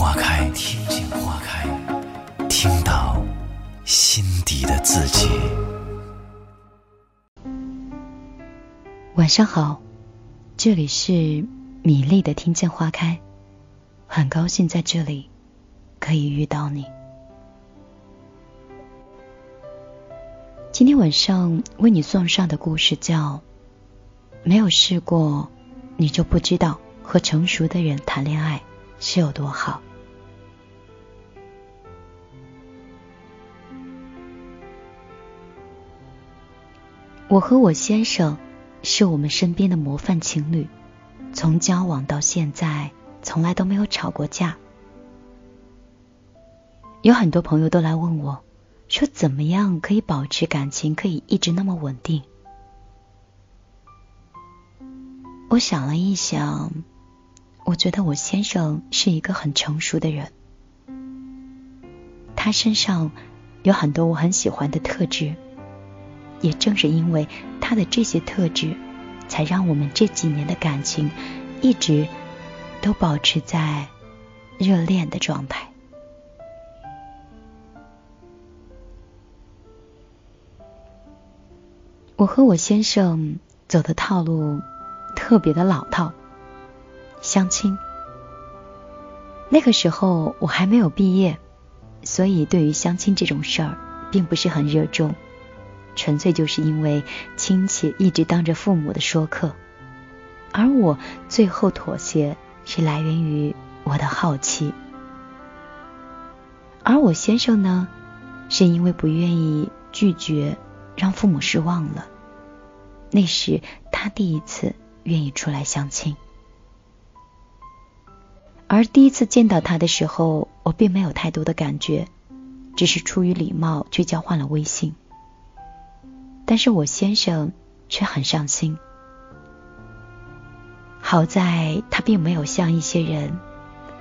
花开，听见花开，听到心底的自己。晚上好，这里是米粒的听见花开，很高兴在这里可以遇到你。今天晚上为你送上的故事叫《没有试过，你就不知道和成熟的人谈恋爱是有多好》。我和我先生是我们身边的模范情侣，从交往到现在，从来都没有吵过架。有很多朋友都来问我，说怎么样可以保持感情可以一直那么稳定？我想了一想，我觉得我先生是一个很成熟的人，他身上有很多我很喜欢的特质，也正是因为他的这些特质，才让我们这几年的感情一直都保持在热恋的状态。我和我先生走的套路特别的老套，相亲。那个时候我还没有毕业，所以对于相亲这种事儿并不是很热衷，纯粹就是因为亲戚一直当着父母的说客，而我最后妥协是来源于我的好奇，而我先生呢，是因为不愿意拒绝。让父母失望了。那时他第一次愿意出来相亲，而第一次见到他的时候，我并没有太多的感觉，只是出于礼貌去交换了微信。但是我先生却很上心，好在他并没有像一些人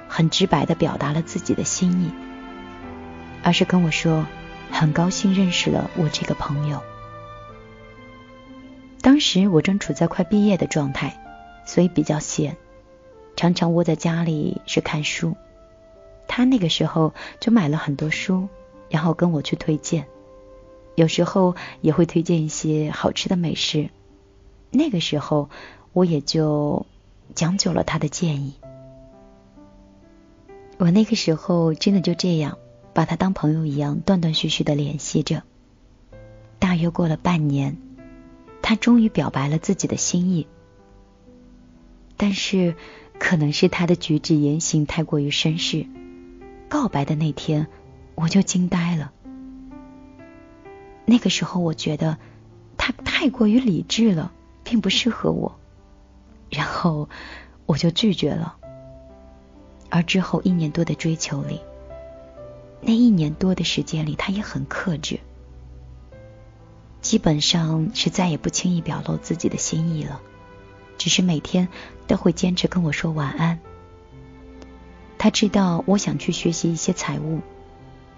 很直白的表达了自己的心意，而是跟我说。很高兴认识了我这个朋友。当时我正处在快毕业的状态，所以比较闲，常常窝在家里是看书。他那个时候就买了很多书，然后跟我去推荐，有时候也会推荐一些好吃的美食。那个时候我也就讲究了他的建议。我那个时候真的就这样。把他当朋友一样，断断续续的联系着。大约过了半年，他终于表白了自己的心意。但是，可能是他的举止言行太过于绅士，告白的那天我就惊呆了。那个时候，我觉得他太过于理智了，并不适合我，然后我就拒绝了。而之后一年多的追求里，那一年多的时间里，他也很克制，基本上是再也不轻易表露自己的心意了，只是每天都会坚持跟我说晚安。他知道我想去学习一些财务，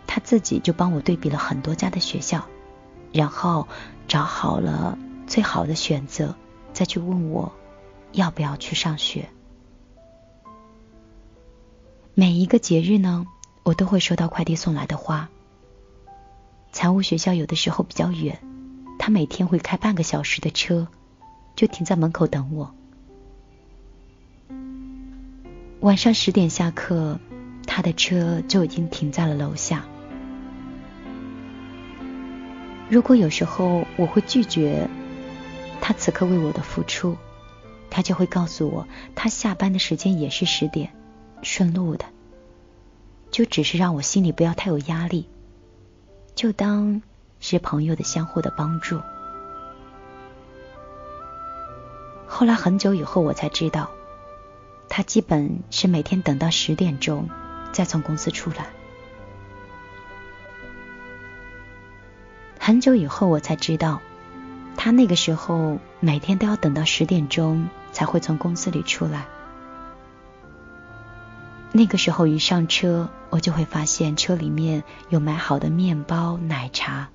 他自己就帮我对比了很多家的学校，然后找好了最好的选择，再去问我要不要去上学。每一个节日呢。我都会收到快递送来的花。财务学校有的时候比较远，他每天会开半个小时的车，就停在门口等我。晚上十点下课，他的车就已经停在了楼下。如果有时候我会拒绝他此刻为我的付出，他就会告诉我，他下班的时间也是十点，顺路的。就只是让我心里不要太有压力，就当是朋友的相互的帮助。后来很久以后，我才知道，他基本是每天等到十点钟再从公司出来。很久以后我才知道，他那个时候每天都要等到十点钟才会从公司里出来。那个时候一上车，我就会发现车里面有买好的面包、奶茶。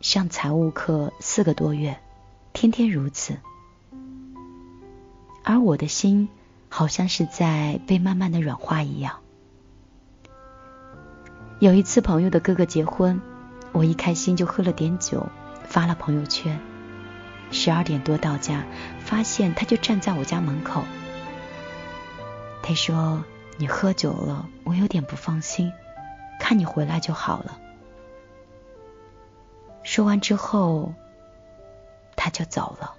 上财务课四个多月，天天如此，而我的心好像是在被慢慢的软化一样。有一次朋友的哥哥结婚。我一开心就喝了点酒，发了朋友圈。十二点多到家，发现他就站在我家门口。他说：“你喝酒了，我有点不放心，看你回来就好了。”说完之后，他就走了。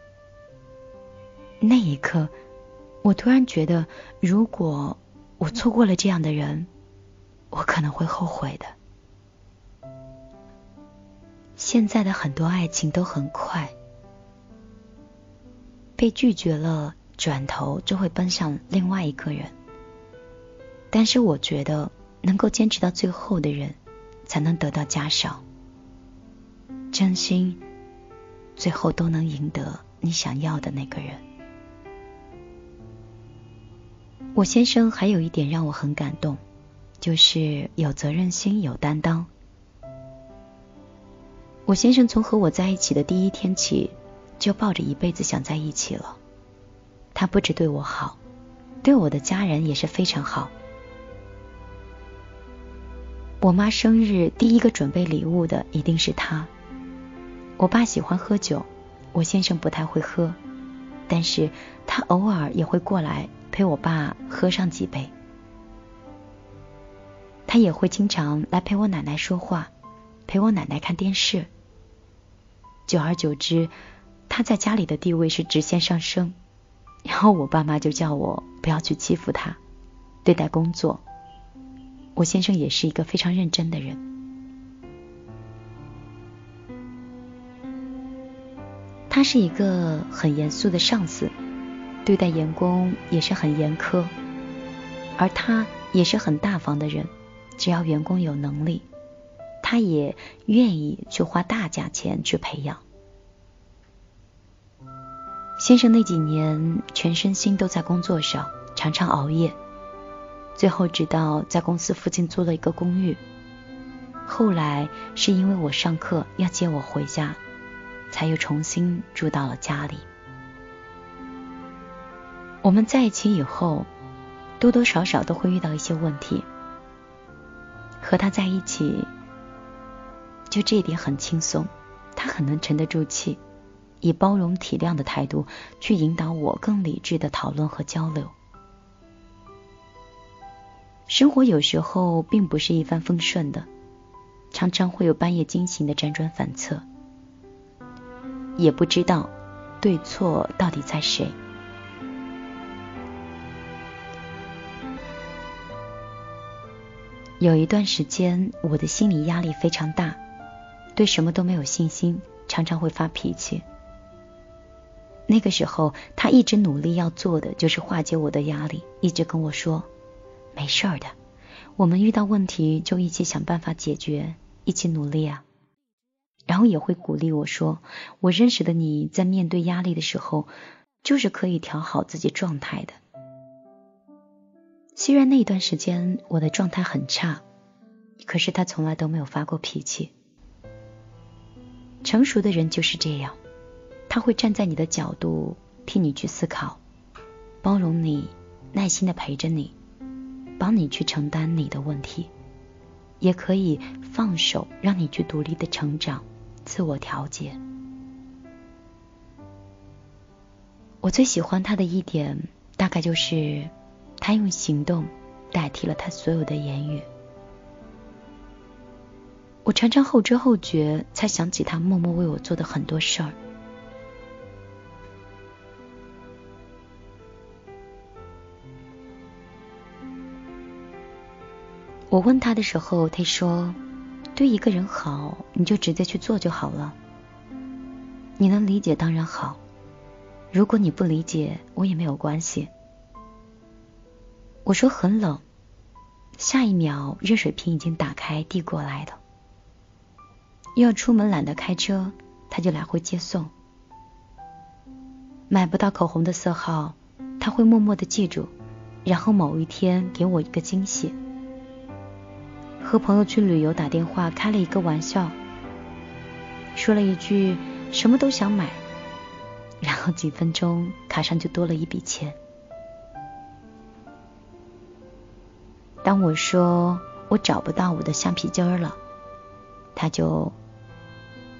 那一刻，我突然觉得，如果我错过了这样的人，我可能会后悔的。现在的很多爱情都很快，被拒绝了，转头就会奔向另外一个人。但是我觉得，能够坚持到最后的人，才能得到嘉赏。真心，最后都能赢得你想要的那个人。我先生还有一点让我很感动，就是有责任心、有担当。我先生从和我在一起的第一天起，就抱着一辈子想在一起了。他不止对我好，对我的家人也是非常好。我妈生日第一个准备礼物的一定是他。我爸喜欢喝酒，我先生不太会喝，但是他偶尔也会过来陪我爸喝上几杯。他也会经常来陪我奶奶说话，陪我奶奶看电视。久而久之，他在家里的地位是直线上升。然后我爸妈就叫我不要去欺负他，对待工作。我先生也是一个非常认真的人。他是一个很严肃的上司，对待员工也是很严苛。而他也是很大方的人，只要员工有能力。他也愿意去花大价钱去培养。先生那几年全身心都在工作上，常常熬夜，最后直到在公司附近租了一个公寓。后来是因为我上课要接我回家，才又重新住到了家里。我们在一起以后，多多少少都会遇到一些问题，和他在一起。就这一点很轻松，他很能沉得住气，以包容体谅的态度去引导我更理智的讨论和交流。生活有时候并不是一帆风顺的，常常会有半夜惊醒的辗转反侧，也不知道对错到底在谁。有一段时间，我的心理压力非常大。对什么都没有信心，常常会发脾气。那个时候，他一直努力要做的就是化解我的压力，一直跟我说：“没事的，我们遇到问题就一起想办法解决，一起努力啊。”然后也会鼓励我说：“我认识的你在面对压力的时候，就是可以调好自己状态的。”虽然那段时间我的状态很差，可是他从来都没有发过脾气。成熟的人就是这样，他会站在你的角度替你去思考，包容你，耐心的陪着你，帮你去承担你的问题，也可以放手让你去独立的成长，自我调节。我最喜欢他的一点，大概就是他用行动代替了他所有的言语。我常常后知后觉，才想起他默默为我做的很多事儿。我问他的时候，他说：“对一个人好，你就直接去做就好了。你能理解当然好，如果你不理解，我也没有关系。我说很冷，下一秒热水瓶已经打开递过来了。要出门懒得开车，他就来回接送。买不到口红的色号，他会默默的记住，然后某一天给我一个惊喜。和朋友去旅游，打电话开了一个玩笑，说了一句什么都想买，然后几分钟卡上就多了一笔钱。当我说我找不到我的橡皮筋了，他就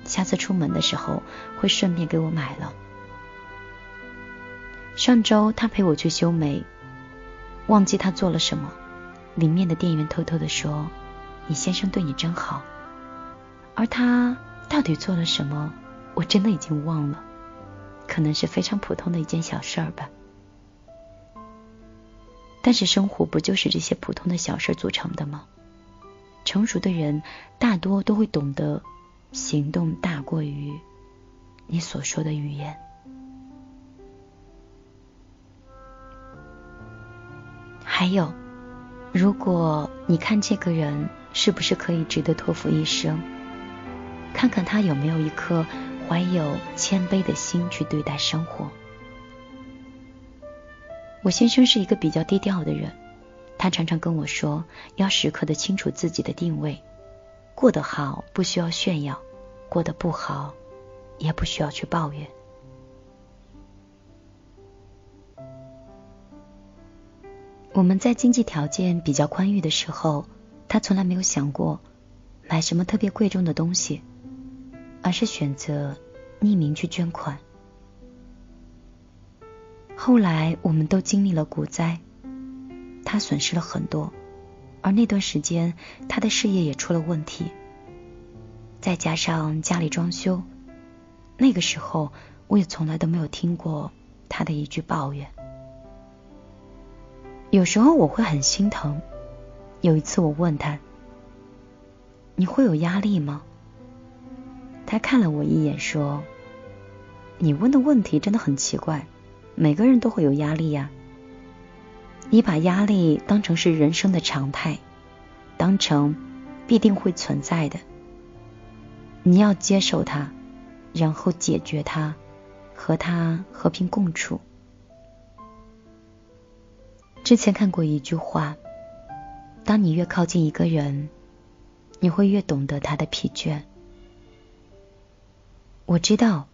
下次出门的时候会顺便给我买了。上周他陪我去修眉，忘记他做了什么，里面的店员偷偷的说：“你先生对你真好。”而他到底做了什么，我真的已经忘了，可能是非常普通的一件小事儿吧。但是生活不就是这些普通的小事组成的吗？成熟的人大多都会懂得，行动大过于你所说的语言。还有，如果你看这个人是不是可以值得托付一生，看看他有没有一颗怀有谦卑的心去对待生活。我先生是一个比较低调的人，他常常跟我说，要时刻的清楚自己的定位，过得好不需要炫耀，过得不好也不需要去抱怨。我们在经济条件比较宽裕的时候，他从来没有想过买什么特别贵重的东西，而是选择匿名去捐款。后来我们都经历了股灾，他损失了很多，而那段时间他的事业也出了问题，再加上家里装修，那个时候我也从来都没有听过他的一句抱怨。有时候我会很心疼。有一次我问他：“你会有压力吗？”他看了我一眼说：“你问的问题真的很奇怪。”每个人都会有压力呀。你把压力当成是人生的常态，当成必定会存在的。你要接受它，然后解决它，和它和平共处。之前看过一句话：当你越靠近一个人，你会越懂得他的疲倦。我知道，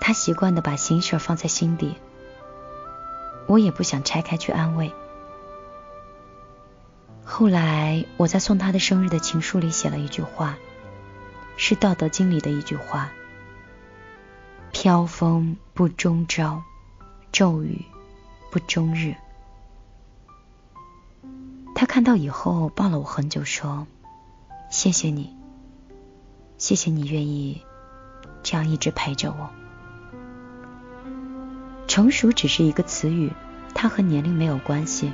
他习惯的把心事放在心底。我也不想拆开去安慰。后来我在送他的生日的情书里写了一句话，是《道德经》里的一句话：“飘风不终朝，骤雨不终日。”他看到以后抱了我很久，说：“谢谢你，谢谢你愿意这样一直陪着我。”成熟只是一个词语，它和年龄没有关系，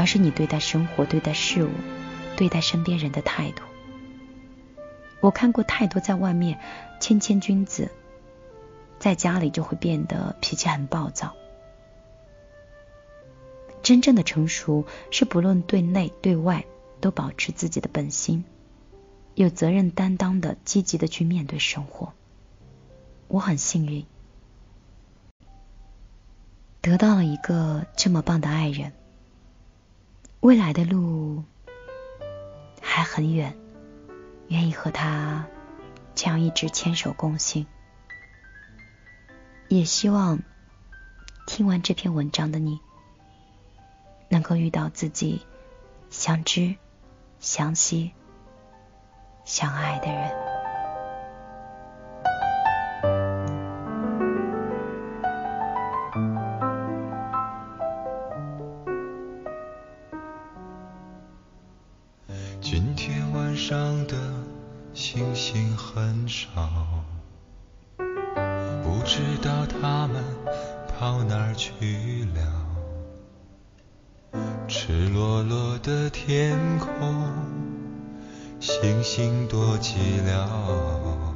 而是你对待生活、对待事物、对待身边人的态度。我看过太多在外面谦谦君子，在家里就会变得脾气很暴躁。真正的成熟是不论对内对外都保持自己的本心，有责任担当的积极的去面对生活。我很幸运。得到了一个这么棒的爱人，未来的路还很远，愿意和他这样一直牵手共行。也希望听完这篇文章的你，能够遇到自己相知、相惜、相爱的人。赤裸裸的天空星星多寂寥。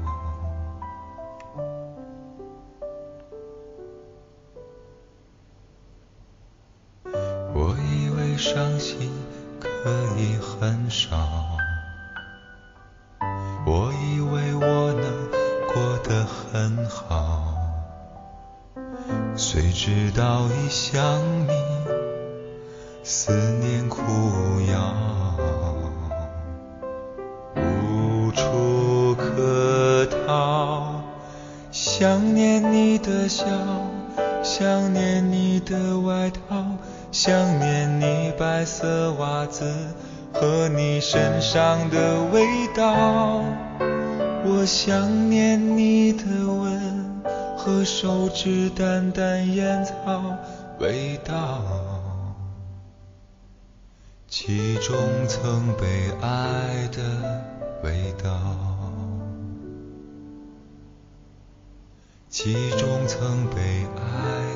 想念你的笑，想念你的外套，想念你白色袜子和你身上的味道。我想念你的吻和手指淡淡烟草味道，其中曾被爱的味道。其中曾被爱。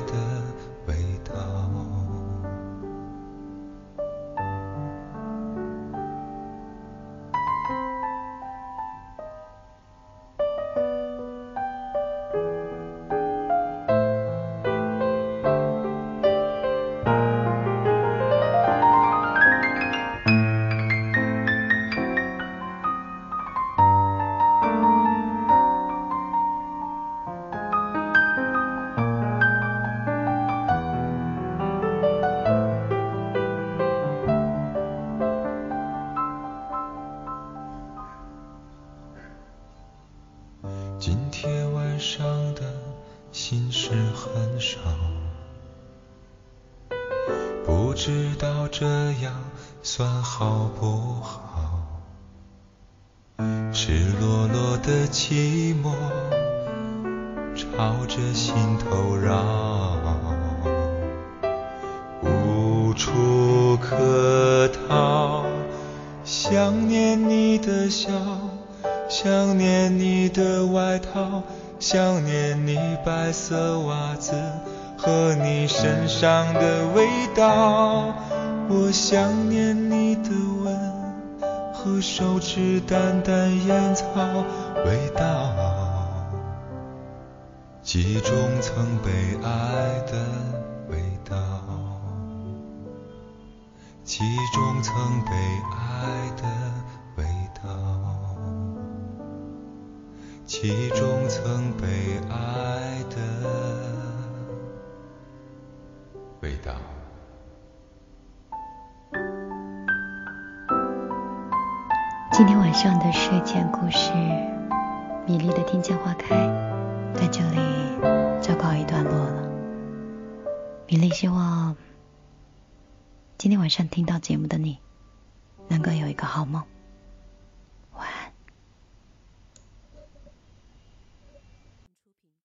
寂寞朝着心头绕无处可逃想念你的笑想念你的外套想念你白色袜子和你身上的味道。我想念你的吻和手指淡淡烟草味道，记中曾被爱的味道，记中曾被爱的味道。其中曾被爱的味道。今天晚上的睡前故事《米粒的听见花开》在这里就告一段落了。米粒希望今天晚上听到节目的你能够有一个好梦。